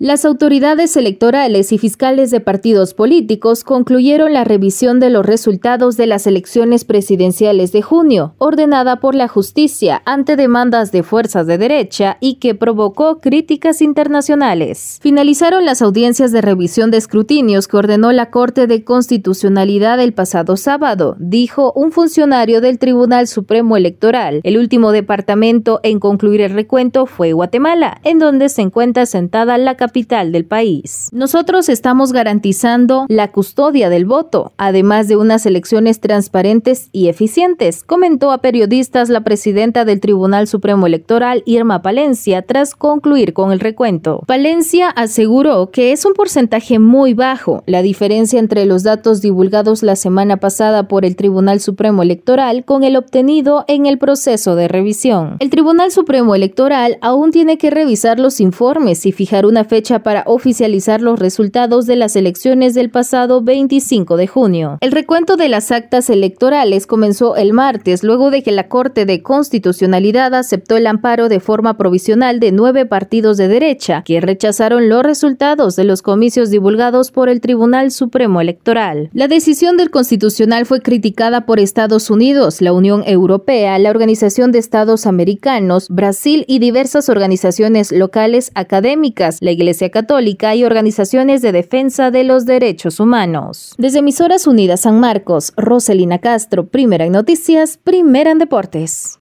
Las autoridades electorales y fiscales de partidos políticos concluyeron la revisión de los resultados de las elecciones presidenciales de junio, ordenada por la justicia ante demandas de fuerzas de derecha y que provocó críticas internacionales. Finalizaron las audiencias de revisión de escrutinios que ordenó la Corte de Constitucionalidad el pasado sábado, dijo un funcionario del Tribunal Supremo Electoral. El último departamento en concluir el recuento fue Guatemala, en donde se encuentra sentada la capital del país. Nosotros estamos garantizando la custodia del voto, además de unas elecciones transparentes y eficientes, comentó a periodistas la presidenta del Tribunal Supremo Electoral, Irma Palencia, tras concluir con el recuento. Palencia aseguró que es un porcentaje muy bajo. La diferencia entre los datos divulgados la semana pasada por el Tribunal Supremo Electoral con el obtenido en el proceso de revisión. El Tribunal Supremo Electoral aún tiene que revisar los informes y fijar una fecha fecha para oficializar los resultados de las elecciones del pasado 25 de junio. El recuento de las actas electorales comenzó el martes luego de que la Corte de Constitucionalidad aceptó el amparo de forma provisional de nueve partidos de derecha que rechazaron los resultados de los comicios divulgados por el Tribunal Supremo Electoral. La decisión del Constitucional fue criticada por Estados Unidos, la Unión Europea, la Organización de Estados Americanos, Brasil y diversas organizaciones locales académicas, la Iglesia Iglesia Católica y organizaciones de defensa de los derechos humanos. Desde Emisoras Unidas San Marcos, Roselina Castro, primera en noticias, primera en deportes.